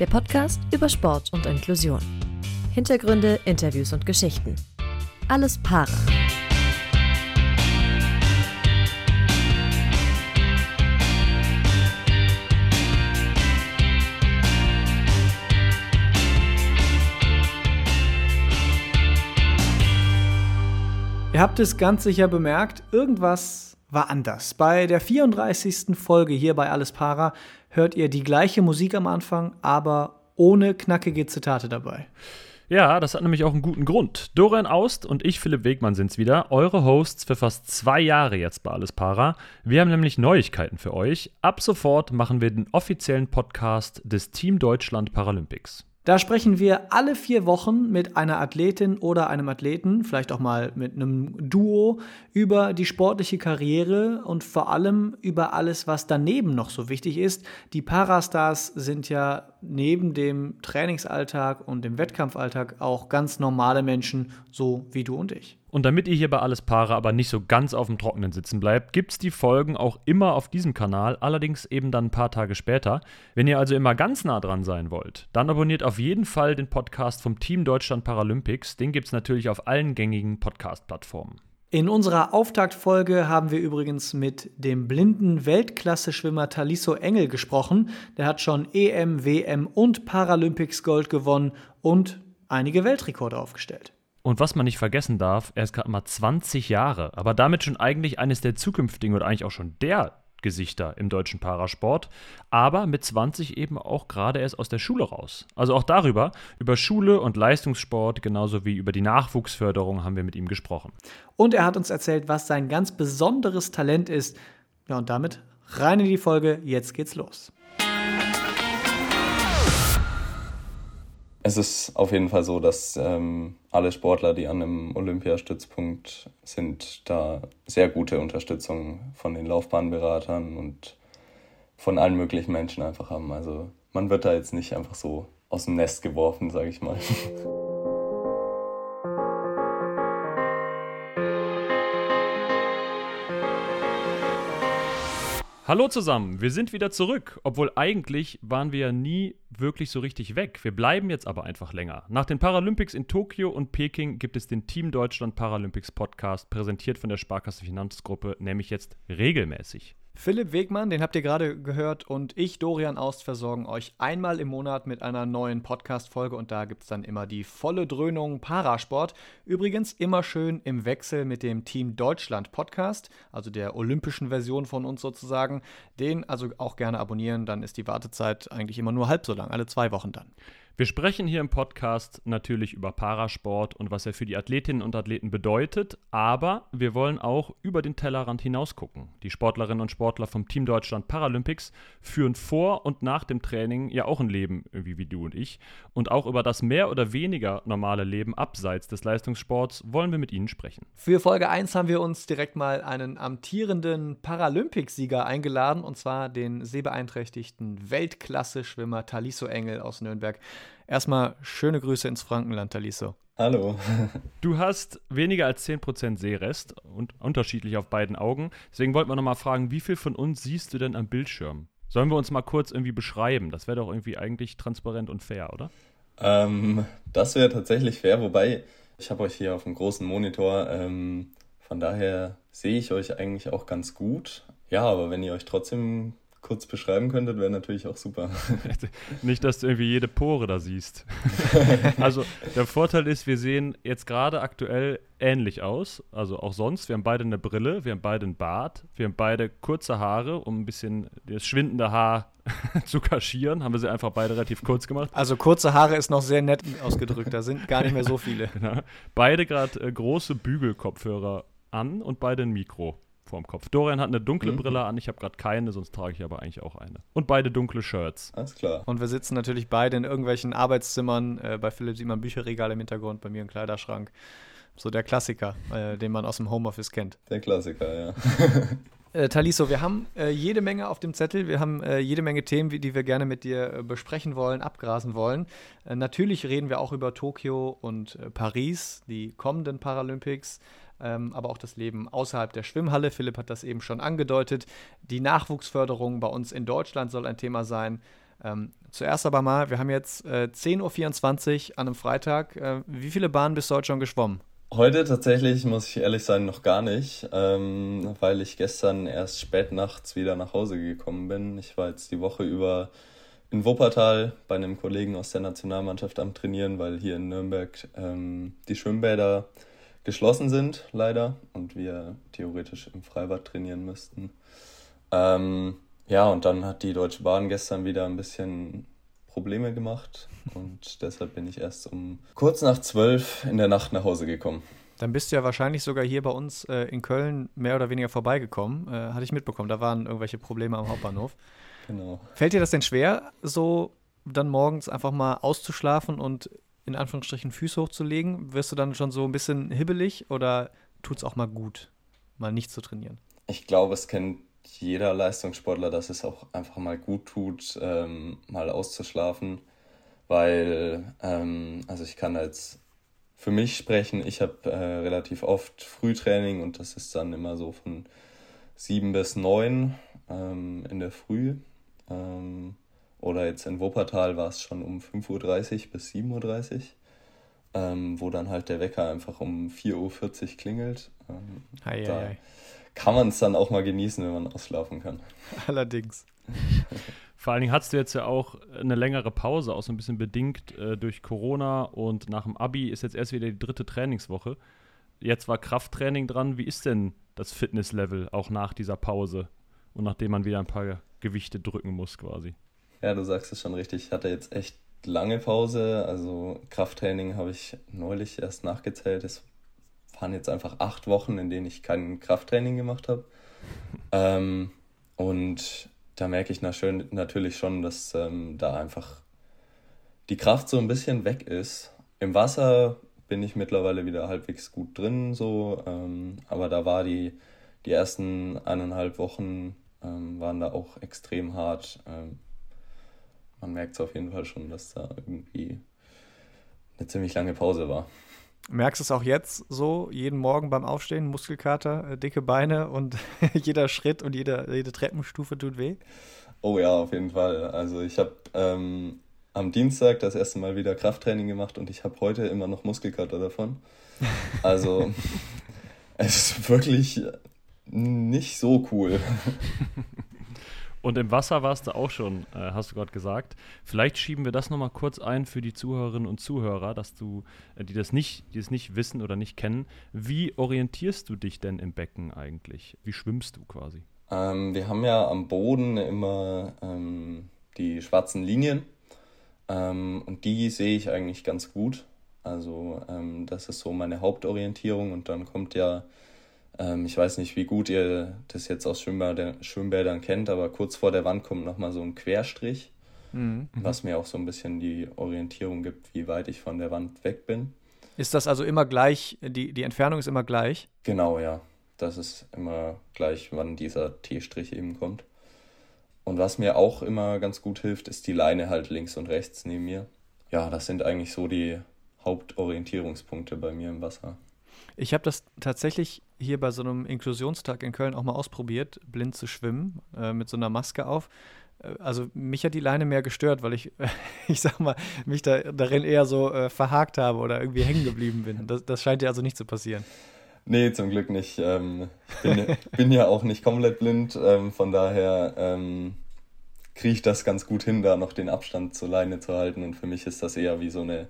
Der Podcast über Sport und Inklusion. Hintergründe, Interviews und Geschichten. Alles Para. Ihr habt es ganz sicher bemerkt, irgendwas war anders. Bei der 34. Folge hier bei Alles Para hört ihr die gleiche Musik am Anfang, aber ohne knackige Zitate dabei. Ja, das hat nämlich auch einen guten Grund. Dorian Aust und ich, Philipp Wegmann, sind's wieder. Eure Hosts für fast zwei Jahre jetzt bei Alles Para. Wir haben nämlich Neuigkeiten für euch. Ab sofort machen wir den offiziellen Podcast des Team Deutschland Paralympics. Da sprechen wir alle vier Wochen mit einer Athletin oder einem Athleten, vielleicht auch mal mit einem Duo, über die sportliche Karriere und vor allem über alles, was daneben noch so wichtig ist. Die Parastars sind ja neben dem Trainingsalltag und dem Wettkampfalltag auch ganz normale Menschen, so wie du und ich. Und damit ihr hier bei Alles Paare aber nicht so ganz auf dem Trockenen sitzen bleibt, gibt es die Folgen auch immer auf diesem Kanal, allerdings eben dann ein paar Tage später. Wenn ihr also immer ganz nah dran sein wollt, dann abonniert auf jeden Fall den Podcast vom Team Deutschland Paralympics. Den gibt es natürlich auf allen gängigen Podcast-Plattformen. In unserer Auftaktfolge haben wir übrigens mit dem blinden Weltklasse-Schwimmer Taliso Engel gesprochen. Der hat schon EM, WM und Paralympics Gold gewonnen und einige Weltrekorde aufgestellt. Und was man nicht vergessen darf, er ist gerade mal 20 Jahre, aber damit schon eigentlich eines der zukünftigen oder eigentlich auch schon der Gesichter im deutschen Parasport, aber mit 20 eben auch gerade erst aus der Schule raus. Also auch darüber, über Schule und Leistungssport, genauso wie über die Nachwuchsförderung haben wir mit ihm gesprochen. Und er hat uns erzählt, was sein ganz besonderes Talent ist. Ja, und damit rein in die Folge, jetzt geht's los. Es ist auf jeden Fall so, dass ähm, alle Sportler, die an einem Olympiastützpunkt sind, da sehr gute Unterstützung von den Laufbahnberatern und von allen möglichen Menschen einfach haben. Also man wird da jetzt nicht einfach so aus dem Nest geworfen, sage ich mal. Hallo zusammen, wir sind wieder zurück, obwohl eigentlich waren wir ja nie wirklich so richtig weg. Wir bleiben jetzt aber einfach länger. Nach den Paralympics in Tokio und Peking gibt es den Team Deutschland Paralympics Podcast, präsentiert von der Sparkasse Finanzgruppe, nämlich jetzt regelmäßig. Philipp Wegmann, den habt ihr gerade gehört, und ich, Dorian Aust, versorgen euch einmal im Monat mit einer neuen Podcast-Folge und da gibt es dann immer die volle Dröhnung Parasport. Übrigens immer schön im Wechsel mit dem Team Deutschland Podcast, also der olympischen Version von uns sozusagen. Den also auch gerne abonnieren, dann ist die Wartezeit eigentlich immer nur halb so lang, alle zwei Wochen dann. Wir sprechen hier im Podcast natürlich über Parasport und was er für die Athletinnen und Athleten bedeutet, aber wir wollen auch über den Tellerrand hinaus gucken. Die Sportlerinnen und Sportler vom Team Deutschland Paralympics führen vor und nach dem Training ja auch ein Leben, irgendwie wie du und ich. Und auch über das mehr oder weniger normale Leben abseits des Leistungssports wollen wir mit ihnen sprechen. Für Folge 1 haben wir uns direkt mal einen amtierenden Paralympicsieger eingeladen, und zwar den sehbeeinträchtigten Weltklasse-Schwimmer Taliso Engel aus Nürnberg. Erstmal schöne Grüße ins Frankenland, Taliso. Hallo. Du hast weniger als 10% Sehrest und unterschiedlich auf beiden Augen. Deswegen wollten wir nochmal fragen, wie viel von uns siehst du denn am Bildschirm? Sollen wir uns mal kurz irgendwie beschreiben? Das wäre doch irgendwie eigentlich transparent und fair, oder? Ähm, das wäre tatsächlich fair, wobei ich habe euch hier auf dem großen Monitor. Ähm, von daher sehe ich euch eigentlich auch ganz gut. Ja, aber wenn ihr euch trotzdem kurz beschreiben könntet, wäre natürlich auch super. Nicht, dass du irgendwie jede Pore da siehst. also der Vorteil ist, wir sehen jetzt gerade aktuell ähnlich aus. Also auch sonst. Wir haben beide eine Brille, wir haben beide einen Bart, wir haben beide kurze Haare, um ein bisschen das schwindende Haar zu kaschieren. Haben wir sie einfach beide relativ kurz gemacht. Also kurze Haare ist noch sehr nett ausgedrückt. Da sind gar nicht mehr so viele. Genau. Beide gerade äh, große Bügelkopfhörer an und beide ein Mikro vorm Kopf. Dorian hat eine dunkle mhm. Brille an, ich habe gerade keine, sonst trage ich aber eigentlich auch eine. Und beide dunkle Shirts. Alles klar. Und wir sitzen natürlich beide in irgendwelchen Arbeitszimmern. Äh, bei Philipp sieht man Bücherregal im Hintergrund, bei mir ein Kleiderschrank. So der Klassiker, äh, den man aus dem Homeoffice kennt. Der Klassiker, ja. Äh, Taliso, wir haben äh, jede Menge auf dem Zettel. Wir haben äh, jede Menge Themen, die wir gerne mit dir äh, besprechen wollen, abgrasen wollen. Äh, natürlich reden wir auch über Tokio und äh, Paris, die kommenden Paralympics ähm, aber auch das Leben außerhalb der Schwimmhalle. Philipp hat das eben schon angedeutet. Die Nachwuchsförderung bei uns in Deutschland soll ein Thema sein. Ähm, zuerst aber mal, wir haben jetzt äh, 10.24 Uhr an einem Freitag. Äh, wie viele Bahnen bist du heute schon geschwommen? Heute tatsächlich, muss ich ehrlich sein, noch gar nicht, ähm, weil ich gestern erst spät nachts wieder nach Hause gekommen bin. Ich war jetzt die Woche über in Wuppertal bei einem Kollegen aus der Nationalmannschaft am Trainieren, weil hier in Nürnberg ähm, die Schwimmbäder geschlossen sind, leider, und wir theoretisch im Freibad trainieren müssten. Ähm, ja, und dann hat die Deutsche Bahn gestern wieder ein bisschen Probleme gemacht und deshalb bin ich erst um kurz nach zwölf in der Nacht nach Hause gekommen. Dann bist du ja wahrscheinlich sogar hier bei uns äh, in Köln mehr oder weniger vorbeigekommen. Äh, hatte ich mitbekommen, da waren irgendwelche Probleme am Hauptbahnhof. Genau. Fällt dir das denn schwer, so dann morgens einfach mal auszuschlafen und in Anführungsstrichen Füße hochzulegen? Wirst du dann schon so ein bisschen hibbelig oder tut es auch mal gut, mal nicht zu trainieren? Ich glaube, es kennt jeder Leistungssportler, dass es auch einfach mal gut tut, ähm, mal auszuschlafen, weil, ähm, also ich kann als für mich sprechen, ich habe äh, relativ oft Frühtraining und das ist dann immer so von sieben bis neun ähm, in der Früh. Ähm, oder jetzt in Wuppertal war es schon um 5.30 Uhr bis 7.30 Uhr, ähm, wo dann halt der Wecker einfach um 4.40 Uhr klingelt. Ähm, hei, da hei. kann man es dann auch mal genießen, wenn man ausschlafen kann. Allerdings. Vor allen Dingen hattest du jetzt ja auch eine längere Pause, auch so ein bisschen bedingt äh, durch Corona und nach dem Abi ist jetzt erst wieder die dritte Trainingswoche. Jetzt war Krafttraining dran. Wie ist denn das Fitnesslevel auch nach dieser Pause und nachdem man wieder ein paar Gewichte drücken muss quasi? Ja, du sagst es schon richtig. Ich hatte jetzt echt lange Pause. Also Krafttraining habe ich neulich erst nachgezählt. Es waren jetzt einfach acht Wochen, in denen ich kein Krafttraining gemacht habe. Ähm, und da merke ich natürlich schon, dass ähm, da einfach die Kraft so ein bisschen weg ist. Im Wasser bin ich mittlerweile wieder halbwegs gut drin, so, ähm, aber da war die, die ersten eineinhalb Wochen ähm, waren da auch extrem hart. Man merkt es auf jeden Fall schon, dass da irgendwie eine ziemlich lange Pause war. Merkst du es auch jetzt so, jeden Morgen beim Aufstehen, Muskelkater, äh, dicke Beine und jeder Schritt und jede, jede Treppenstufe tut weh? Oh ja, auf jeden Fall. Also ich habe ähm, am Dienstag das erste Mal wieder Krafttraining gemacht und ich habe heute immer noch Muskelkater davon. Also es ist wirklich nicht so cool. Und im Wasser warst du auch schon, äh, hast du gerade gesagt. Vielleicht schieben wir das nochmal kurz ein für die Zuhörerinnen und Zuhörer, dass du, äh, die das nicht, die es nicht wissen oder nicht kennen. Wie orientierst du dich denn im Becken eigentlich? Wie schwimmst du quasi? Ähm, wir haben ja am Boden immer ähm, die schwarzen Linien ähm, und die sehe ich eigentlich ganz gut. Also ähm, das ist so meine Hauptorientierung und dann kommt ja ähm, ich weiß nicht, wie gut ihr das jetzt aus Schwimmbädern, Schwimmbädern kennt, aber kurz vor der Wand kommt nochmal so ein Querstrich, mhm. was mir auch so ein bisschen die Orientierung gibt, wie weit ich von der Wand weg bin. Ist das also immer gleich, die, die Entfernung ist immer gleich? Genau, ja. Das ist immer gleich, wann dieser T-Strich eben kommt. Und was mir auch immer ganz gut hilft, ist die Leine halt links und rechts neben mir. Ja, das sind eigentlich so die Hauptorientierungspunkte bei mir im Wasser. Ich habe das tatsächlich hier bei so einem Inklusionstag in Köln auch mal ausprobiert, blind zu schwimmen, äh, mit so einer Maske auf. Äh, also mich hat die Leine mehr gestört, weil ich, ich sag mal, mich da, darin eher so äh, verhakt habe oder irgendwie hängen geblieben bin. Das, das scheint ja also nicht zu passieren. Nee, zum Glück nicht. Ähm, ich bin, bin, ja auch nicht komplett blind, ähm, von daher ähm, kriege ich das ganz gut hin, da noch den Abstand zur Leine zu halten. Und für mich ist das eher wie so eine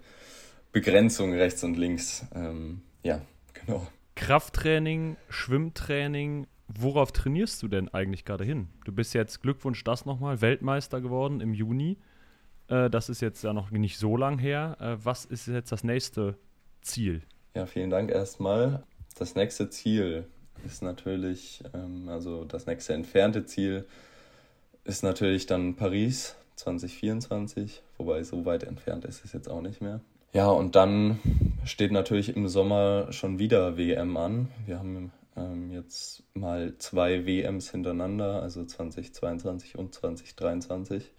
Begrenzung rechts und links. Ähm, ja, genau. Krafttraining, Schwimmtraining, worauf trainierst du denn eigentlich gerade hin? Du bist jetzt, Glückwunsch das nochmal, Weltmeister geworden im Juni. Äh, das ist jetzt ja noch nicht so lang her. Äh, was ist jetzt das nächste Ziel? Ja, vielen Dank erstmal. Das nächste Ziel ist natürlich, ähm, also das nächste entfernte Ziel ist natürlich dann Paris 2024, wobei so weit entfernt ist es jetzt auch nicht mehr. Ja, und dann steht natürlich im Sommer schon wieder WM an. Wir haben ähm, jetzt mal zwei WMs hintereinander, also 2022 und 2023,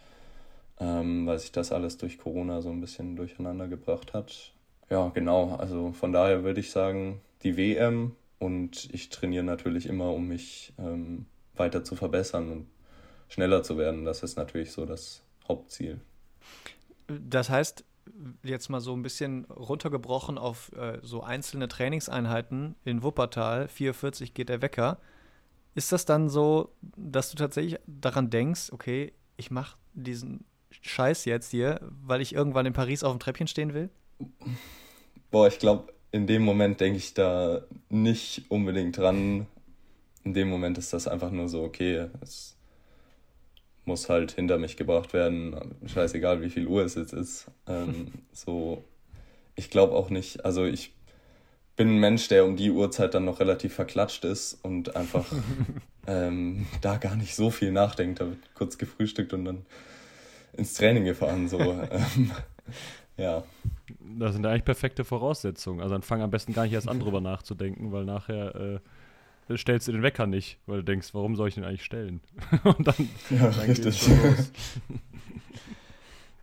ähm, weil sich das alles durch Corona so ein bisschen durcheinander gebracht hat. Ja, genau. Also von daher würde ich sagen, die WM und ich trainiere natürlich immer, um mich ähm, weiter zu verbessern und schneller zu werden. Das ist natürlich so das Hauptziel. Das heißt, jetzt mal so ein bisschen runtergebrochen auf äh, so einzelne Trainingseinheiten in Wuppertal, 4.40 geht der Wecker. Ist das dann so, dass du tatsächlich daran denkst, okay, ich mache diesen Scheiß jetzt hier, weil ich irgendwann in Paris auf dem Treppchen stehen will? Boah, ich glaube, in dem Moment denke ich da nicht unbedingt dran. In dem Moment ist das einfach nur so, okay, es muss halt hinter mich gebracht werden, scheißegal wie viel Uhr es jetzt ist. Ähm, so, ich glaube auch nicht, also ich bin ein Mensch, der um die Uhrzeit dann noch relativ verklatscht ist und einfach ähm, da gar nicht so viel nachdenkt. Da wird kurz gefrühstückt und dann ins Training gefahren. So. ähm, ja. Das sind eigentlich perfekte Voraussetzungen. Also dann fang am besten gar nicht erst an, drüber nachzudenken, weil nachher äh, stellst du den Wecker nicht, weil du denkst, warum soll ich den eigentlich stellen? Und dann, ja, dann richtig. los.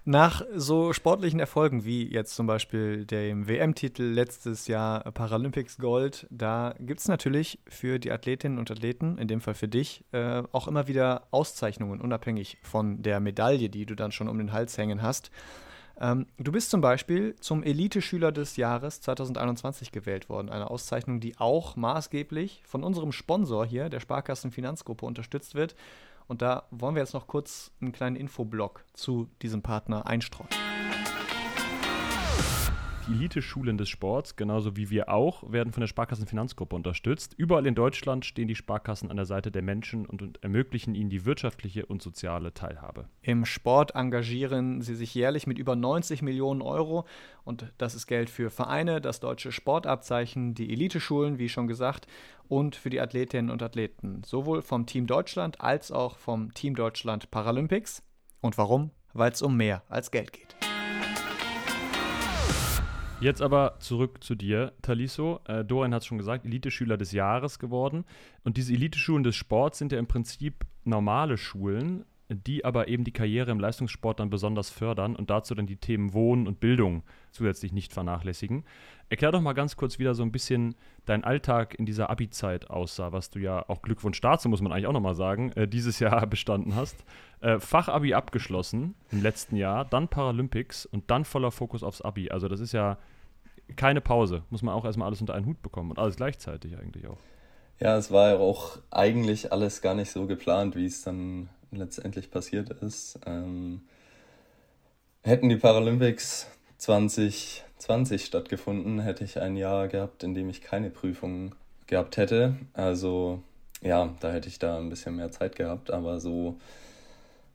Nach so sportlichen Erfolgen wie jetzt zum Beispiel dem WM-Titel letztes Jahr Paralympics Gold, da gibt es natürlich für die Athletinnen und Athleten, in dem Fall für dich, äh, auch immer wieder Auszeichnungen, unabhängig von der Medaille, die du dann schon um den Hals hängen hast. Ähm, du bist zum Beispiel zum Elite-Schüler des Jahres 2021 gewählt worden. Eine Auszeichnung, die auch maßgeblich von unserem Sponsor hier, der Sparkassen Finanzgruppe, unterstützt wird. Und da wollen wir jetzt noch kurz einen kleinen Infoblock zu diesem Partner einstreuen die Elite-Schulen des Sports, genauso wie wir auch, werden von der Sparkassenfinanzgruppe unterstützt. Überall in Deutschland stehen die Sparkassen an der Seite der Menschen und, und ermöglichen ihnen die wirtschaftliche und soziale Teilhabe. Im Sport engagieren sie sich jährlich mit über 90 Millionen Euro und das ist Geld für Vereine, das deutsche Sportabzeichen, die Elite-Schulen, wie schon gesagt, und für die Athletinnen und Athleten, sowohl vom Team Deutschland als auch vom Team Deutschland Paralympics. Und warum? Weil es um mehr als Geld geht. Jetzt aber zurück zu dir, Taliso. Äh, Dorian hat es schon gesagt, Elite-Schüler des Jahres geworden. Und diese Elite-Schulen des Sports sind ja im Prinzip normale Schulen, die aber eben die Karriere im Leistungssport dann besonders fördern und dazu dann die Themen Wohnen und Bildung zusätzlich nicht vernachlässigen. Erklär doch mal ganz kurz wieder so ein bisschen dein Alltag in dieser Abi-Zeit aussah, was du ja auch Glückwunsch dazu, muss man eigentlich auch nochmal sagen, äh, dieses Jahr bestanden hast. Äh, Fachabi abgeschlossen im letzten Jahr, dann Paralympics und dann voller Fokus aufs Abi. Also das ist ja keine Pause. Muss man auch erstmal alles unter einen Hut bekommen und alles gleichzeitig eigentlich auch. Ja, es war ja auch eigentlich alles gar nicht so geplant, wie es dann letztendlich passiert ist. Ähm, hätten die Paralympics 2020 stattgefunden, hätte ich ein Jahr gehabt, in dem ich keine Prüfungen gehabt hätte. Also ja, da hätte ich da ein bisschen mehr Zeit gehabt, aber so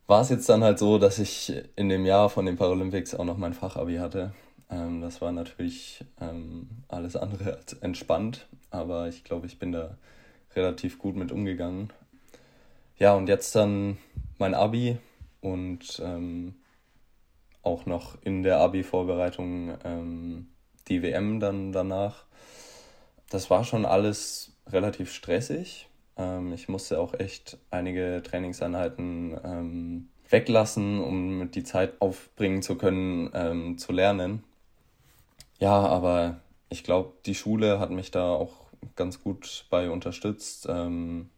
war es jetzt dann halt so, dass ich in dem Jahr von den Paralympics auch noch mein Fachabi hatte. Ähm, das war natürlich ähm, alles andere als entspannt, aber ich glaube, ich bin da relativ gut mit umgegangen. Ja, und jetzt dann mein Abi und ähm, auch noch in der Abi-Vorbereitung ähm, die WM dann danach. Das war schon alles relativ stressig. Ähm, ich musste auch echt einige Trainingseinheiten ähm, weglassen, um die Zeit aufbringen zu können, ähm, zu lernen. Ja, aber ich glaube, die Schule hat mich da auch ganz gut bei unterstützt. Ähm,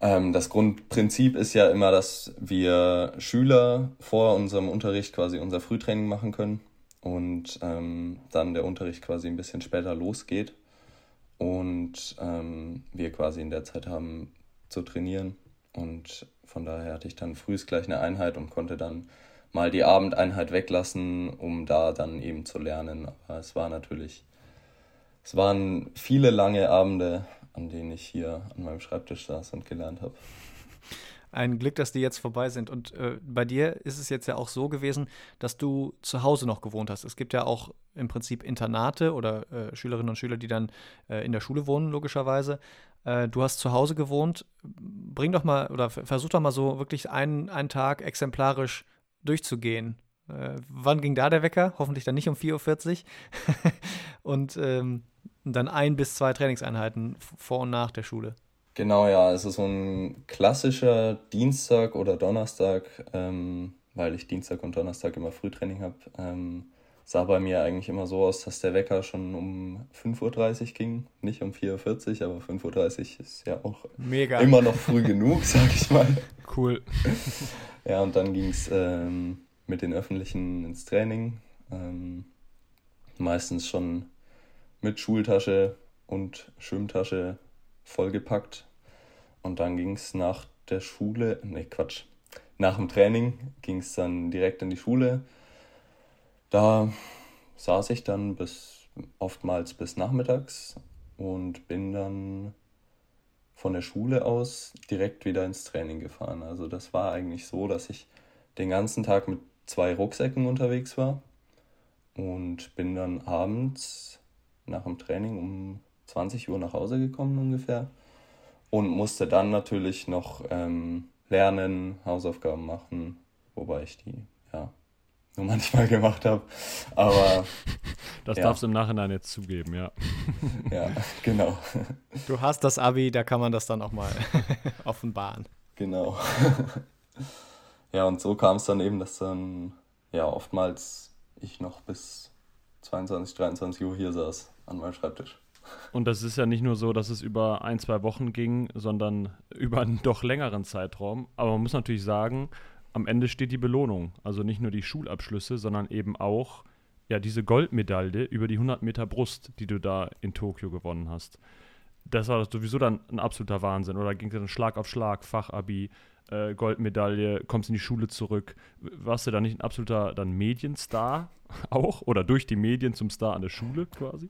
ähm, das Grundprinzip ist ja immer, dass wir Schüler vor unserem Unterricht quasi unser Frühtraining machen können und ähm, dann der Unterricht quasi ein bisschen später losgeht und ähm, wir quasi in der Zeit haben zu trainieren. Und von daher hatte ich dann frühst gleich eine Einheit und konnte dann mal die Abendeinheit weglassen, um da dann eben zu lernen. Aber es war natürlich, es waren viele lange Abende, an denen ich hier an meinem Schreibtisch saß und gelernt habe. Ein Glück, dass die jetzt vorbei sind. Und äh, bei dir ist es jetzt ja auch so gewesen, dass du zu Hause noch gewohnt hast. Es gibt ja auch im Prinzip Internate oder äh, Schülerinnen und Schüler, die dann äh, in der Schule wohnen, logischerweise. Äh, du hast zu Hause gewohnt. Bring doch mal oder versuch doch mal so wirklich einen, einen Tag exemplarisch durchzugehen. Äh, wann ging da der Wecker? Hoffentlich dann nicht um 4.40 Uhr. und ähm, dann ein bis zwei Trainingseinheiten vor und nach der Schule. Genau, ja. Also so ein klassischer Dienstag oder Donnerstag, ähm, weil ich Dienstag und Donnerstag immer Frühtraining habe, ähm, sah bei mir eigentlich immer so aus, dass der Wecker schon um 5.30 Uhr ging. Nicht um 4.40 Uhr, aber 5.30 Uhr ist ja auch Mega. immer noch früh genug, sag ich mal. Cool. ja, und dann ging es ähm, mit den Öffentlichen ins Training. Ähm, meistens schon mit Schultasche und Schwimmtasche vollgepackt. Und dann ging es nach der Schule, ne Quatsch, nach dem Training ging es dann direkt in die Schule. Da saß ich dann bis oftmals bis nachmittags und bin dann von der Schule aus direkt wieder ins Training gefahren. Also das war eigentlich so, dass ich den ganzen Tag mit zwei Rucksäcken unterwegs war und bin dann abends nach dem Training um 20 Uhr nach Hause gekommen ungefähr und musste dann natürlich noch ähm, lernen, Hausaufgaben machen, wobei ich die ja nur manchmal gemacht habe. Aber das ja. darfst du im Nachhinein jetzt zugeben, ja. ja, genau. Du hast das Abi, da kann man das dann auch mal offenbaren. Genau. Ja, und so kam es dann eben, dass dann ja oftmals ich noch bis 22, 23 Uhr hier saß an meinem Schreibtisch. Und das ist ja nicht nur so, dass es über ein, zwei Wochen ging, sondern über einen doch längeren Zeitraum. Aber man muss natürlich sagen, am Ende steht die Belohnung. Also nicht nur die Schulabschlüsse, sondern eben auch ja, diese Goldmedaille über die 100 Meter Brust, die du da in Tokio gewonnen hast. Das war sowieso dann ein absoluter Wahnsinn. Oder ging es dann Schlag auf Schlag, Fachabi, äh, Goldmedaille, kommst in die Schule zurück. Warst du da nicht ein absoluter dann Medienstar auch? Oder durch die Medien zum Star an der Schule quasi?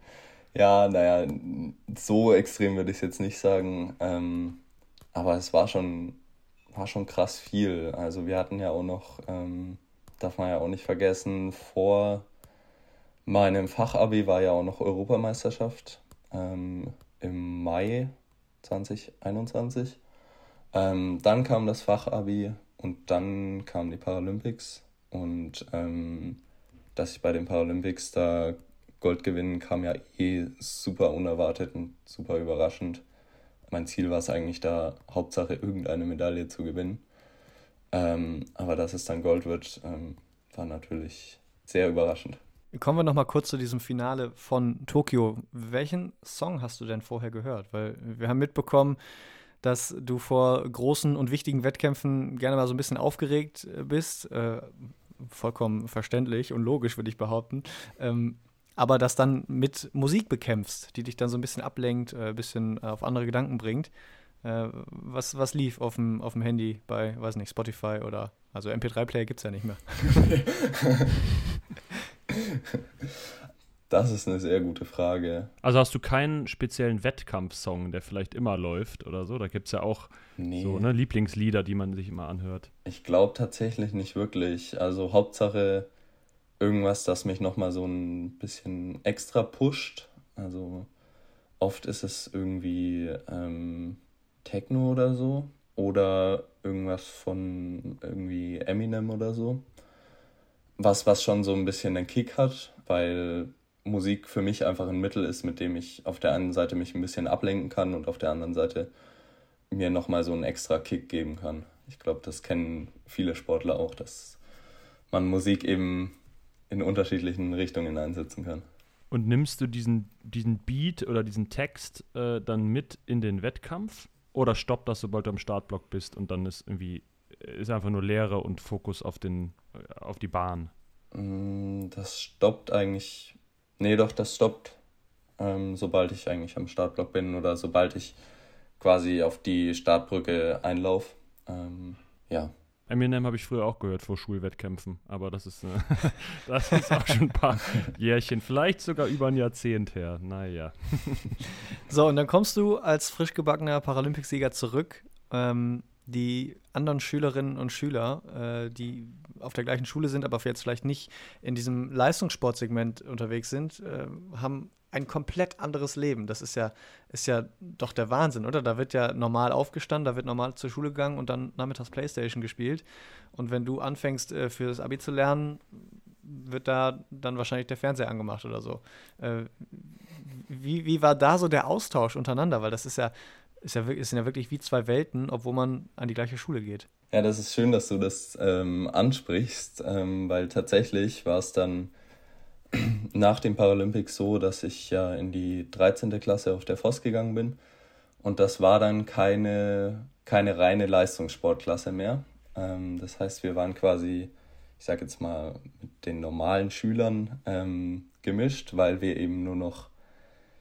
Ja, naja, so extrem würde ich es jetzt nicht sagen. Ähm, aber es war schon, war schon krass viel. Also wir hatten ja auch noch, ähm, darf man ja auch nicht vergessen, vor meinem Fachabi war ja auch noch Europameisterschaft ähm, im Mai 2021. Ähm, dann kam das Fachabi und dann kamen die Paralympics. Und ähm, dass ich bei den Paralympics da Gold gewinnen, kam ja eh super unerwartet und super überraschend. Mein Ziel war es eigentlich da, Hauptsache irgendeine Medaille zu gewinnen. Ähm, aber dass es dann Gold wird, ähm, war natürlich sehr überraschend. Kommen wir noch mal kurz zu diesem Finale von Tokio. Welchen Song hast du denn vorher gehört? Weil wir haben mitbekommen, dass du vor großen und wichtigen Wettkämpfen gerne mal so ein bisschen aufgeregt äh, bist. Äh, vollkommen verständlich und logisch, würde ich behaupten. Ähm, aber das dann mit Musik bekämpfst, die dich dann so ein bisschen ablenkt, äh, ein bisschen auf andere Gedanken bringt. Äh, was, was lief auf dem, auf dem Handy bei, weiß nicht, Spotify oder, also MP3-Player gibt es ja nicht mehr. Das ist eine sehr gute Frage. Also hast du keinen speziellen Wettkampfsong, der vielleicht immer läuft oder so? Da gibt es ja auch nee. so ne, Lieblingslieder, die man sich immer anhört. Ich glaube tatsächlich nicht wirklich. Also Hauptsache irgendwas, das mich nochmal so ein bisschen extra pusht. Also oft ist es irgendwie ähm, Techno oder so. Oder irgendwas von irgendwie Eminem oder so. Was, was schon so ein bisschen einen Kick hat, weil Musik für mich einfach ein Mittel ist, mit dem ich auf der einen Seite mich ein bisschen ablenken kann und auf der anderen Seite mir nochmal so einen extra Kick geben kann. Ich glaube, das kennen viele Sportler auch, dass man Musik eben in unterschiedlichen Richtungen einsetzen kann. Und nimmst du diesen, diesen Beat oder diesen Text äh, dann mit in den Wettkampf? Oder stoppt das, sobald du am Startblock bist und dann ist irgendwie ist einfach nur Leere und Fokus auf, den, auf die Bahn? Mm, das stoppt eigentlich Nee, doch, das stoppt, ähm, sobald ich eigentlich am Startblock bin oder sobald ich quasi auf die Startbrücke einlaufe. Ähm, ja. Eminem habe ich früher auch gehört vor Schulwettkämpfen, aber das ist, äh, das ist auch schon ein paar Jährchen, vielleicht sogar über ein Jahrzehnt her. Naja. so, und dann kommst du als frisch gebackener Paralympicsieger zurück. Ähm, die anderen Schülerinnen und Schüler, äh, die auf der gleichen Schule sind, aber jetzt vielleicht nicht in diesem Leistungssportsegment unterwegs sind, äh, haben ein komplett anderes Leben. Das ist ja, ist ja doch der Wahnsinn, oder? Da wird ja normal aufgestanden, da wird normal zur Schule gegangen und dann nachmittags Playstation gespielt. Und wenn du anfängst, äh, für das Abi zu lernen, wird da dann wahrscheinlich der Fernseher angemacht oder so. Äh, wie, wie war da so der Austausch untereinander? Weil das ist ja, ist ja, ist ja wirklich wie zwei Welten, obwohl man an die gleiche Schule geht. Ja, das ist schön, dass du das ähm, ansprichst, ähm, weil tatsächlich war es dann nach den Paralympics so, dass ich ja in die 13. Klasse auf der Voss gegangen bin. Und das war dann keine, keine reine Leistungssportklasse mehr. Ähm, das heißt, wir waren quasi, ich sage jetzt mal, mit den normalen Schülern ähm, gemischt, weil wir eben nur noch,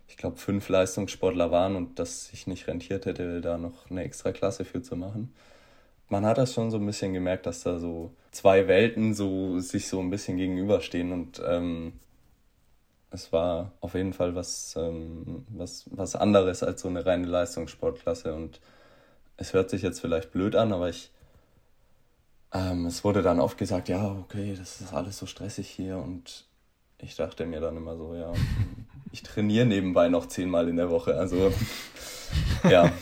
ich glaube, fünf Leistungssportler waren und das sich nicht rentiert hätte, da noch eine extra Klasse für zu machen. Man hat das schon so ein bisschen gemerkt, dass da so zwei Welten so sich so ein bisschen gegenüberstehen und ähm, es war auf jeden Fall was, ähm, was, was anderes als so eine reine Leistungssportklasse. Und es hört sich jetzt vielleicht blöd an, aber ich, ähm, es wurde dann oft gesagt, ja, okay, das ist alles so stressig hier. Und ich dachte mir dann immer so, ja, ich trainiere nebenbei noch zehnmal in der Woche. Also, ja.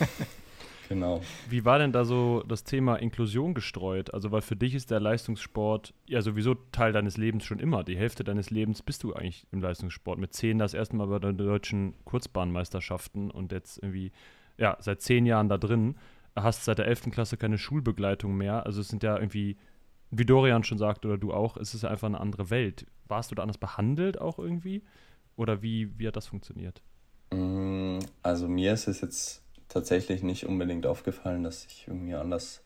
Genau. Wie war denn da so das Thema Inklusion gestreut? Also, weil für dich ist der Leistungssport ja sowieso Teil deines Lebens schon immer. Die Hälfte deines Lebens bist du eigentlich im Leistungssport. Mit zehn das erste Mal bei den deutschen Kurzbahnmeisterschaften und jetzt irgendwie, ja, seit zehn Jahren da drin. Hast seit der 11. Klasse keine Schulbegleitung mehr. Also, es sind ja irgendwie, wie Dorian schon sagt oder du auch, es ist einfach eine andere Welt. Warst du da anders behandelt auch irgendwie? Oder wie, wie hat das funktioniert? Mm, also, mir ist es jetzt tatsächlich nicht unbedingt aufgefallen, dass ich irgendwie anders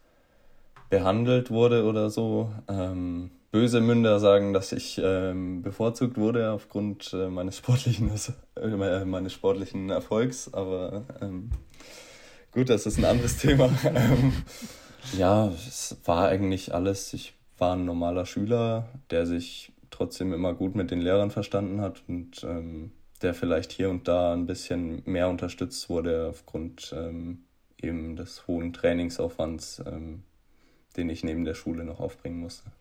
behandelt wurde oder so. Ähm, böse Münder sagen, dass ich ähm, bevorzugt wurde aufgrund äh, meines, sportlichen, äh, meines sportlichen Erfolgs, aber ähm, gut, das ist ein anderes Thema. Ähm, ja, es war eigentlich alles. Ich war ein normaler Schüler, der sich trotzdem immer gut mit den Lehrern verstanden hat und ähm, der vielleicht hier und da ein bisschen mehr unterstützt wurde aufgrund ähm, eben des hohen Trainingsaufwands, ähm, den ich neben der Schule noch aufbringen musste.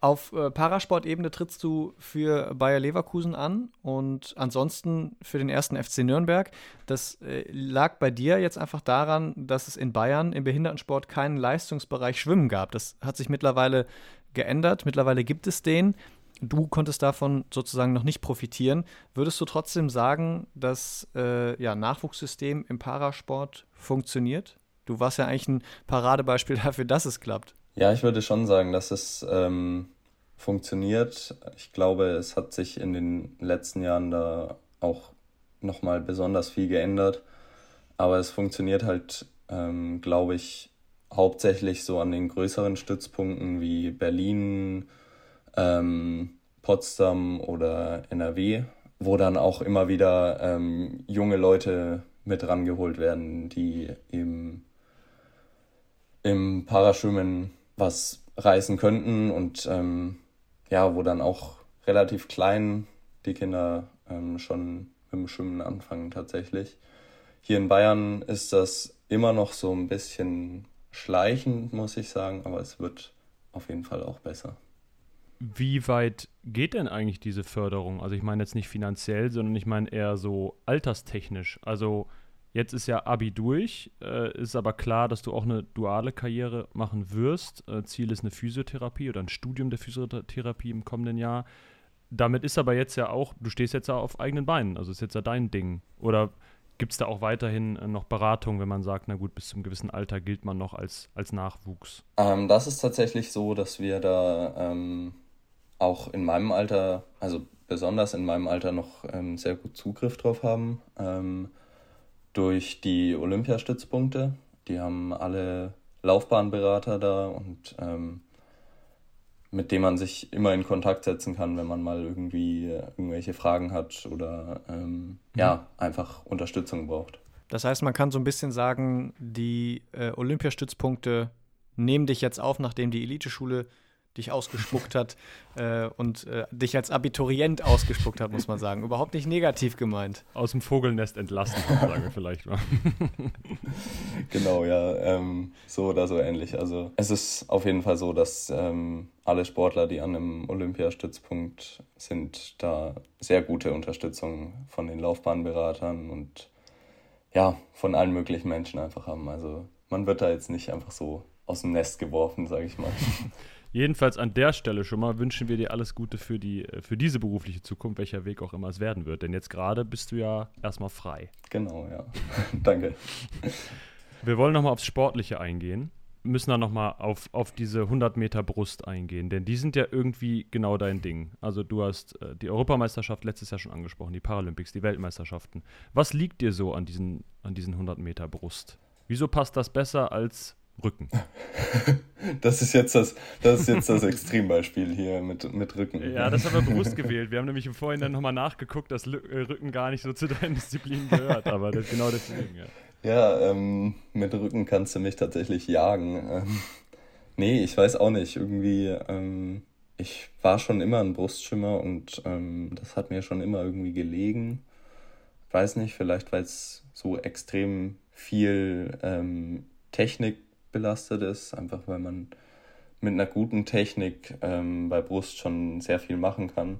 Auf äh, Parasportebene trittst du für Bayer Leverkusen an und ansonsten für den ersten FC Nürnberg. Das äh, lag bei dir jetzt einfach daran, dass es in Bayern im Behindertensport keinen Leistungsbereich Schwimmen gab. Das hat sich mittlerweile geändert. Mittlerweile gibt es den. Du konntest davon sozusagen noch nicht profitieren. Würdest du trotzdem sagen, dass äh, ja, Nachwuchssystem im Parasport funktioniert? Du warst ja eigentlich ein Paradebeispiel dafür, dass es klappt. Ja, ich würde schon sagen, dass es ähm, funktioniert. Ich glaube, es hat sich in den letzten Jahren da auch nochmal besonders viel geändert. Aber es funktioniert halt, ähm, glaube ich, hauptsächlich so an den größeren Stützpunkten wie Berlin, ähm, Potsdam oder NRW, wo dann auch immer wieder ähm, junge Leute mit rangeholt werden, die eben im Paraschwimmen was reißen könnten und ähm, ja, wo dann auch relativ klein die Kinder ähm, schon mit dem Schwimmen anfangen tatsächlich. Hier in Bayern ist das immer noch so ein bisschen schleichend, muss ich sagen, aber es wird auf jeden Fall auch besser. Wie weit geht denn eigentlich diese Förderung? Also ich meine jetzt nicht finanziell, sondern ich meine eher so alterstechnisch. Also jetzt ist ja Abi durch, äh, ist aber klar, dass du auch eine duale Karriere machen wirst. Äh, Ziel ist eine Physiotherapie oder ein Studium der Physiotherapie im kommenden Jahr. Damit ist aber jetzt ja auch, du stehst jetzt ja auf eigenen Beinen, also ist jetzt ja dein Ding. Oder gibt es da auch weiterhin äh, noch Beratung, wenn man sagt, na gut, bis zum gewissen Alter gilt man noch als, als Nachwuchs? Ähm, das ist tatsächlich so, dass wir da ähm, auch in meinem Alter, also besonders in meinem Alter noch ähm, sehr gut Zugriff drauf haben. Ähm, durch die Olympiastützpunkte. Die haben alle Laufbahnberater da und ähm, mit dem man sich immer in Kontakt setzen kann, wenn man mal irgendwie äh, irgendwelche Fragen hat oder ähm, mhm. ja, einfach Unterstützung braucht. Das heißt, man kann so ein bisschen sagen, die äh, Olympiastützpunkte nehmen dich jetzt auf, nachdem die Eliteschule dich ausgespuckt hat äh, und äh, dich als Abiturient ausgespuckt hat, muss man sagen. Überhaupt nicht negativ gemeint. Aus dem Vogelnest entlassen, sagen wir vielleicht mal. genau, ja, ähm, so oder so ähnlich. Also es ist auf jeden Fall so, dass ähm, alle Sportler, die an einem Olympiastützpunkt sind, da sehr gute Unterstützung von den Laufbahnberatern und ja, von allen möglichen Menschen einfach haben. Also man wird da jetzt nicht einfach so aus dem Nest geworfen, sage ich mal. Jedenfalls an der Stelle schon mal wünschen wir dir alles Gute für, die, äh, für diese berufliche Zukunft, welcher Weg auch immer es werden wird. Denn jetzt gerade bist du ja erstmal frei. Genau, ja. Danke. Wir wollen nochmal aufs Sportliche eingehen. Müssen dann nochmal auf, auf diese 100 Meter Brust eingehen, denn die sind ja irgendwie genau dein Ding. Also du hast äh, die Europameisterschaft letztes Jahr schon angesprochen, die Paralympics, die Weltmeisterschaften. Was liegt dir so an diesen, an diesen 100 Meter Brust? Wieso passt das besser als Rücken. Das ist jetzt das, das, ist jetzt das Extrembeispiel hier mit, mit Rücken. Ja, das haben wir bewusst gewählt. Wir haben nämlich im Vorhinein nochmal nachgeguckt, dass äh, Rücken gar nicht so zu deinen Disziplinen gehört, aber das, genau deswegen, ja. Ja, ähm, mit Rücken kannst du mich tatsächlich jagen. Ähm, nee, ich weiß auch nicht. Irgendwie, ähm, ich war schon immer ein Brustschwimmer und ähm, das hat mir schon immer irgendwie gelegen. Weiß nicht, vielleicht weil es so extrem viel ähm, Technik belastet ist, einfach weil man mit einer guten Technik ähm, bei Brust schon sehr viel machen kann.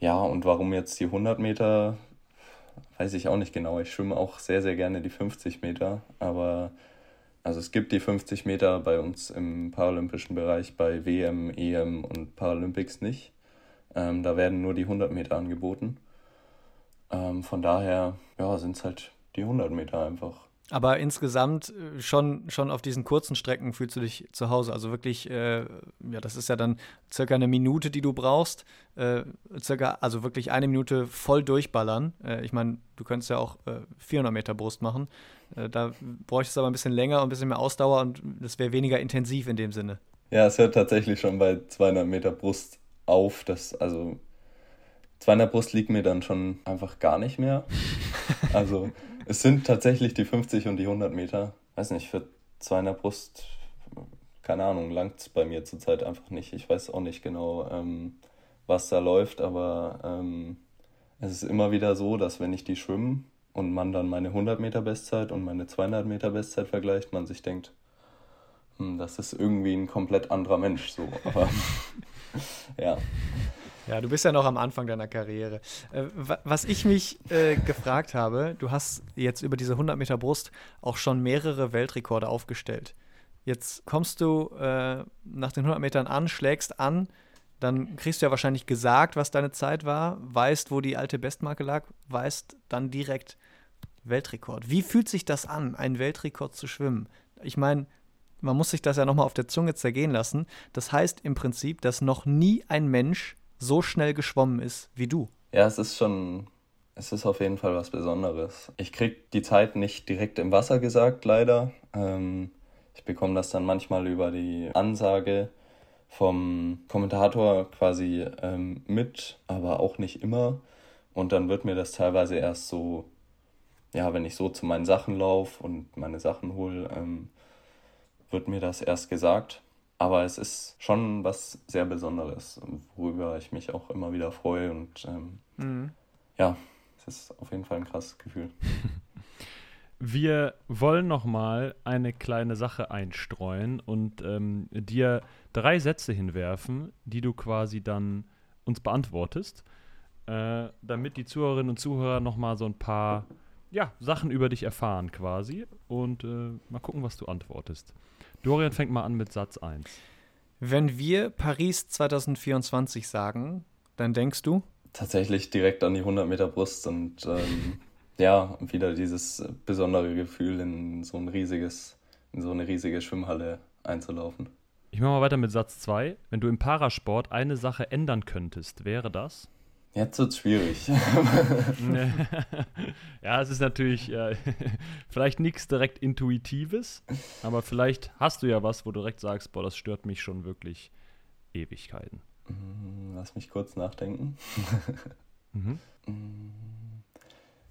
Ja, und warum jetzt die 100 Meter, weiß ich auch nicht genau. Ich schwimme auch sehr, sehr gerne die 50 Meter, aber also es gibt die 50 Meter bei uns im paralympischen Bereich bei WM, EM und Paralympics nicht. Ähm, da werden nur die 100 Meter angeboten. Ähm, von daher ja, sind es halt die 100 Meter einfach. Aber insgesamt äh, schon, schon auf diesen kurzen Strecken fühlst du dich zu Hause. Also wirklich, äh, ja, das ist ja dann circa eine Minute, die du brauchst. Äh, circa, also wirklich eine Minute voll durchballern. Äh, ich meine, du könntest ja auch 400 äh, Meter Brust machen. Äh, da bräuchtest du aber ein bisschen länger und ein bisschen mehr Ausdauer und das wäre weniger intensiv in dem Sinne. Ja, es hört tatsächlich schon bei 200 Meter Brust auf. Das, also 200 Brust liegt mir dann schon einfach gar nicht mehr. Also es sind tatsächlich die 50 und die 100 Meter. Weiß nicht, für 200 Brust, keine Ahnung, langt es bei mir zurzeit einfach nicht. Ich weiß auch nicht genau, ähm, was da läuft, aber ähm, es ist immer wieder so, dass wenn ich die schwimme und man dann meine 100 Meter Bestzeit und meine 200 Meter Bestzeit vergleicht, man sich denkt, hm, das ist irgendwie ein komplett anderer Mensch so. Aber ja. Ja, du bist ja noch am Anfang deiner Karriere. Äh, was ich mich äh, gefragt habe, du hast jetzt über diese 100 Meter Brust auch schon mehrere Weltrekorde aufgestellt. Jetzt kommst du äh, nach den 100 Metern an, schlägst an, dann kriegst du ja wahrscheinlich gesagt, was deine Zeit war, weißt, wo die alte Bestmarke lag, weißt dann direkt Weltrekord. Wie fühlt sich das an, einen Weltrekord zu schwimmen? Ich meine, man muss sich das ja nochmal auf der Zunge zergehen lassen. Das heißt im Prinzip, dass noch nie ein Mensch so schnell geschwommen ist wie du. Ja, es ist schon, es ist auf jeden Fall was Besonderes. Ich krieg die Zeit nicht direkt im Wasser gesagt, leider. Ähm, ich bekomme das dann manchmal über die Ansage vom Kommentator quasi ähm, mit, aber auch nicht immer. Und dann wird mir das teilweise erst so, ja, wenn ich so zu meinen Sachen laufe und meine Sachen hole, ähm, wird mir das erst gesagt. Aber es ist schon was sehr Besonderes, worüber ich mich auch immer wieder freue. Und ähm, mhm. ja, es ist auf jeden Fall ein krasses Gefühl. Wir wollen noch mal eine kleine Sache einstreuen und ähm, dir drei Sätze hinwerfen, die du quasi dann uns beantwortest, äh, damit die Zuhörerinnen und Zuhörer noch mal so ein paar ja, Sachen über dich erfahren quasi und äh, mal gucken, was du antwortest. Dorian fängt mal an mit Satz 1. Wenn wir Paris 2024 sagen, dann denkst du? Tatsächlich direkt an die 100 Meter Brust und ähm, ja, wieder dieses besondere Gefühl, in so ein riesiges, in so eine riesige Schwimmhalle einzulaufen. Ich mache mal weiter mit Satz 2. Wenn du im Parasport eine Sache ändern könntest, wäre das? Jetzt wird es schwierig. ja, es ist natürlich äh, vielleicht nichts direkt Intuitives, aber vielleicht hast du ja was, wo du direkt sagst, boah, das stört mich schon wirklich Ewigkeiten. Mm, lass mich kurz nachdenken. mhm.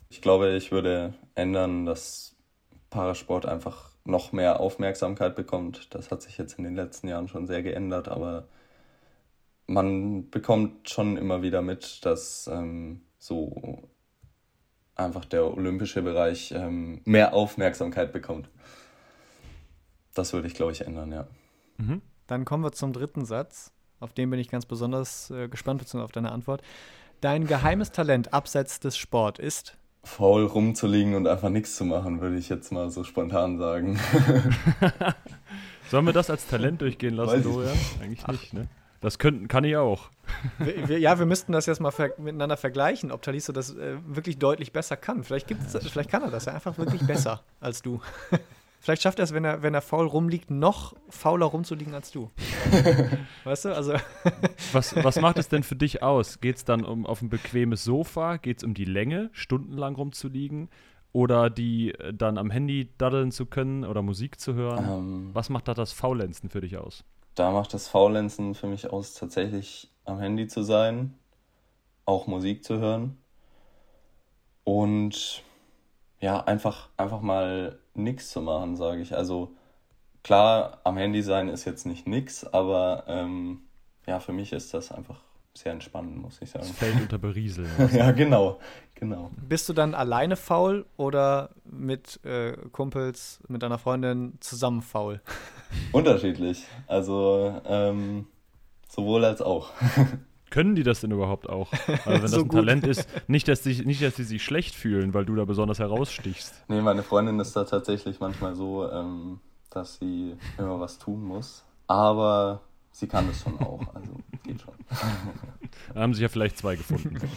Ich glaube, ich würde ändern, dass Parasport einfach noch mehr Aufmerksamkeit bekommt. Das hat sich jetzt in den letzten Jahren schon sehr geändert, aber man bekommt schon immer wieder mit, dass ähm, so einfach der olympische Bereich ähm, mehr Aufmerksamkeit bekommt. Das würde ich, glaube ich, ändern, ja. Mhm. Dann kommen wir zum dritten Satz. Auf den bin ich ganz besonders äh, gespannt, beziehungsweise auf deine Antwort. Dein geheimes Talent abseits des Sport ist? Faul rumzuliegen und einfach nichts zu machen, würde ich jetzt mal so spontan sagen. Sollen wir das als Talent durchgehen lassen, Dorian? Eigentlich nicht, ne? Das könnten, kann ich auch. Wir, wir, ja, wir müssten das jetzt mal ver miteinander vergleichen, ob Taliso das äh, wirklich deutlich besser kann. Vielleicht, gibt's, vielleicht kann er das ja einfach wirklich besser als du. Vielleicht schafft er es, wenn er, wenn er faul rumliegt, noch fauler rumzuliegen als du. weißt du, also. was, was macht es denn für dich aus? Geht es dann um auf ein bequemes Sofa? Geht es um die Länge, stundenlang rumzuliegen? oder die äh, dann am Handy daddeln zu können oder Musik zu hören? Ähm, Was macht da das Faulenzen für dich aus? Da macht das Faulenzen für mich aus, tatsächlich am Handy zu sein, auch Musik zu hören und ja, einfach, einfach mal nichts zu machen, sage ich. Also klar, am Handy sein ist jetzt nicht nix, aber ähm, ja, für mich ist das einfach sehr entspannend, muss ich sagen. Das fällt unter Berieseln. ja, genau, genau. Bist du dann alleine faul oder mit äh, Kumpels, mit deiner Freundin zusammen faul? Unterschiedlich. Also ähm, sowohl als auch. Können die das denn überhaupt auch? Also wenn das So ein gut. Talent ist, nicht dass, die, nicht, dass sie sich schlecht fühlen, weil du da besonders herausstichst. Nee, meine Freundin ist da tatsächlich manchmal so, ähm, dass sie immer was tun muss. Aber sie kann es schon auch. Also geht schon. Da haben sich ja vielleicht zwei gefunden.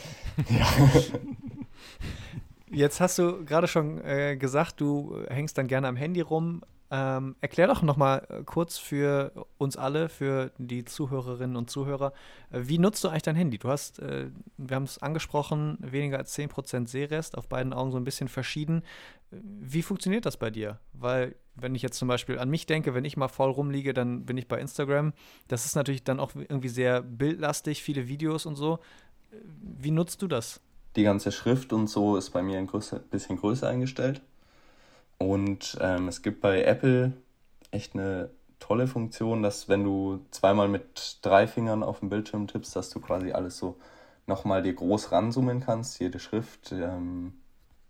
Jetzt hast du gerade schon äh, gesagt, du hängst dann gerne am Handy rum. Ähm, erklär doch noch mal äh, kurz für uns alle, für die Zuhörerinnen und Zuhörer, äh, wie nutzt du eigentlich dein Handy? Du hast, äh, wir haben es angesprochen, weniger als 10% Sehrest, auf beiden Augen so ein bisschen verschieden. Äh, Wie funktioniert das bei dir? Weil, wenn ich jetzt zum Beispiel an mich denke, wenn ich mal voll rumliege, dann bin ich bei Instagram. Das ist natürlich dann auch irgendwie sehr bildlastig, viele Videos und so. Äh, Wie nutzt du das? Die ganze Schrift und so ist bei mir ein bisschen größer eingestellt. Und ähm, es gibt bei Apple echt eine tolle Funktion, dass wenn du zweimal mit drei Fingern auf den Bildschirm tippst, dass du quasi alles so nochmal dir groß ranzoomen kannst, jede Schrift. Ähm,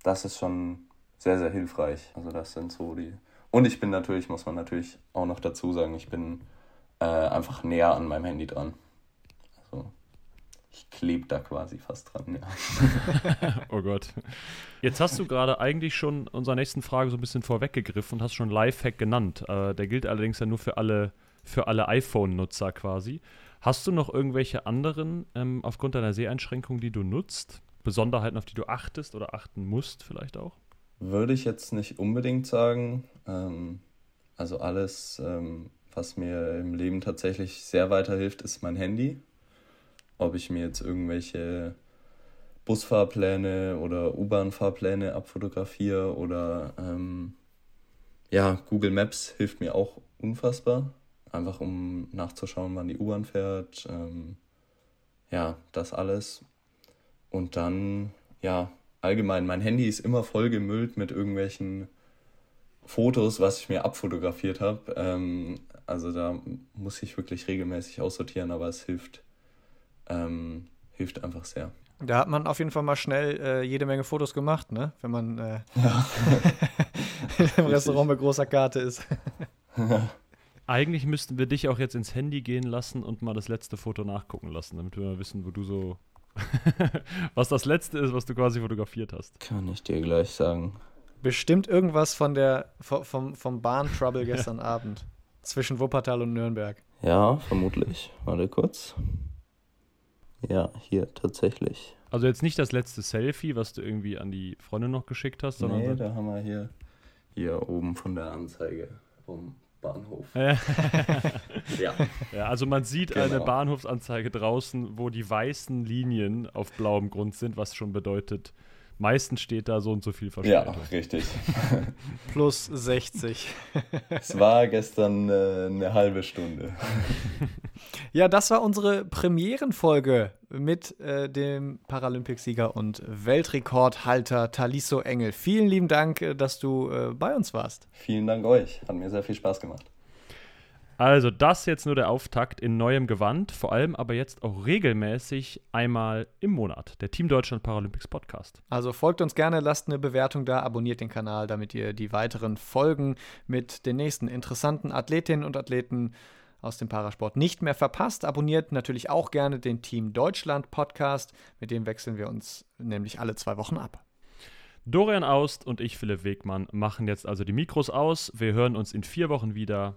das ist schon sehr, sehr hilfreich. Also das sind so die. Und ich bin natürlich, muss man natürlich auch noch dazu sagen, ich bin äh, einfach näher an meinem Handy dran. Ich klebe da quasi fast dran, ja. Oh Gott. Jetzt hast du gerade eigentlich schon unserer nächsten Frage so ein bisschen vorweggegriffen und hast schon Lifehack genannt. Äh, der gilt allerdings ja nur für alle, für alle iPhone-Nutzer quasi. Hast du noch irgendwelche anderen ähm, aufgrund deiner Seheinschränkung, die du nutzt? Besonderheiten, auf die du achtest oder achten musst vielleicht auch? Würde ich jetzt nicht unbedingt sagen. Ähm, also alles, ähm, was mir im Leben tatsächlich sehr weiterhilft, ist mein Handy. Ob ich mir jetzt irgendwelche Busfahrpläne oder U-Bahn-Fahrpläne abfotografiere oder ähm, ja, Google Maps hilft mir auch unfassbar. Einfach um nachzuschauen, wann die U-Bahn fährt. Ähm, ja, das alles. Und dann, ja, allgemein, mein Handy ist immer voll gemüllt mit irgendwelchen Fotos, was ich mir abfotografiert habe. Ähm, also da muss ich wirklich regelmäßig aussortieren, aber es hilft, ähm, hilft einfach sehr. Da hat man auf jeden Fall mal schnell äh, jede Menge Fotos gemacht, ne? Wenn man äh, im Restaurant mit großer Karte ist. Eigentlich müssten wir dich auch jetzt ins Handy gehen lassen und mal das letzte Foto nachgucken lassen, damit wir mal wissen, wo du so. was das letzte ist, was du quasi fotografiert hast. Kann ich dir gleich sagen. Bestimmt irgendwas von der vo- vom, vom Bahn-Trouble gestern Abend. Zwischen Wuppertal und Nürnberg. Ja, vermutlich. Warte kurz. Ja, hier tatsächlich. Also jetzt nicht das letzte Selfie, was du irgendwie an die Freundin noch geschickt hast, sondern. Nee, da haben wir hier, hier oben von der Anzeige vom Bahnhof. Ja. Ja. Also man sieht Genau. eine Bahnhofsanzeige draußen, wo die weißen Linien auf blauem Grund sind, was schon bedeutet, meistens steht da so und so viel ja, Verspätung. richtig. Plus 60. Es war gestern äh, eine halbe Stunde. Ja, das war unsere Premierenfolge mit äh, dem Paralympicsieger und Weltrekordhalter Taliso Engel. Vielen lieben Dank, äh, dass du äh, bei uns warst. Vielen Dank euch. Hat mir sehr viel Spaß gemacht. Also das jetzt nur der Auftakt in neuem Gewand, vor allem aber jetzt auch regelmäßig einmal im Monat, der Team Deutschland Paralympics Podcast. Also folgt uns gerne, lasst eine Bewertung da, abonniert den Kanal, damit ihr die weiteren Folgen mit den nächsten interessanten Athletinnen und Athleten aus dem Parasport nicht mehr verpasst. Abonniert natürlich auch gerne den Team Deutschland Podcast, mit dem wechseln wir uns nämlich alle zwei Wochen ab. Dorian Aust und ich, Philipp Wegmann, machen jetzt also die Mikros aus. Wir hören uns in vier Wochen wieder.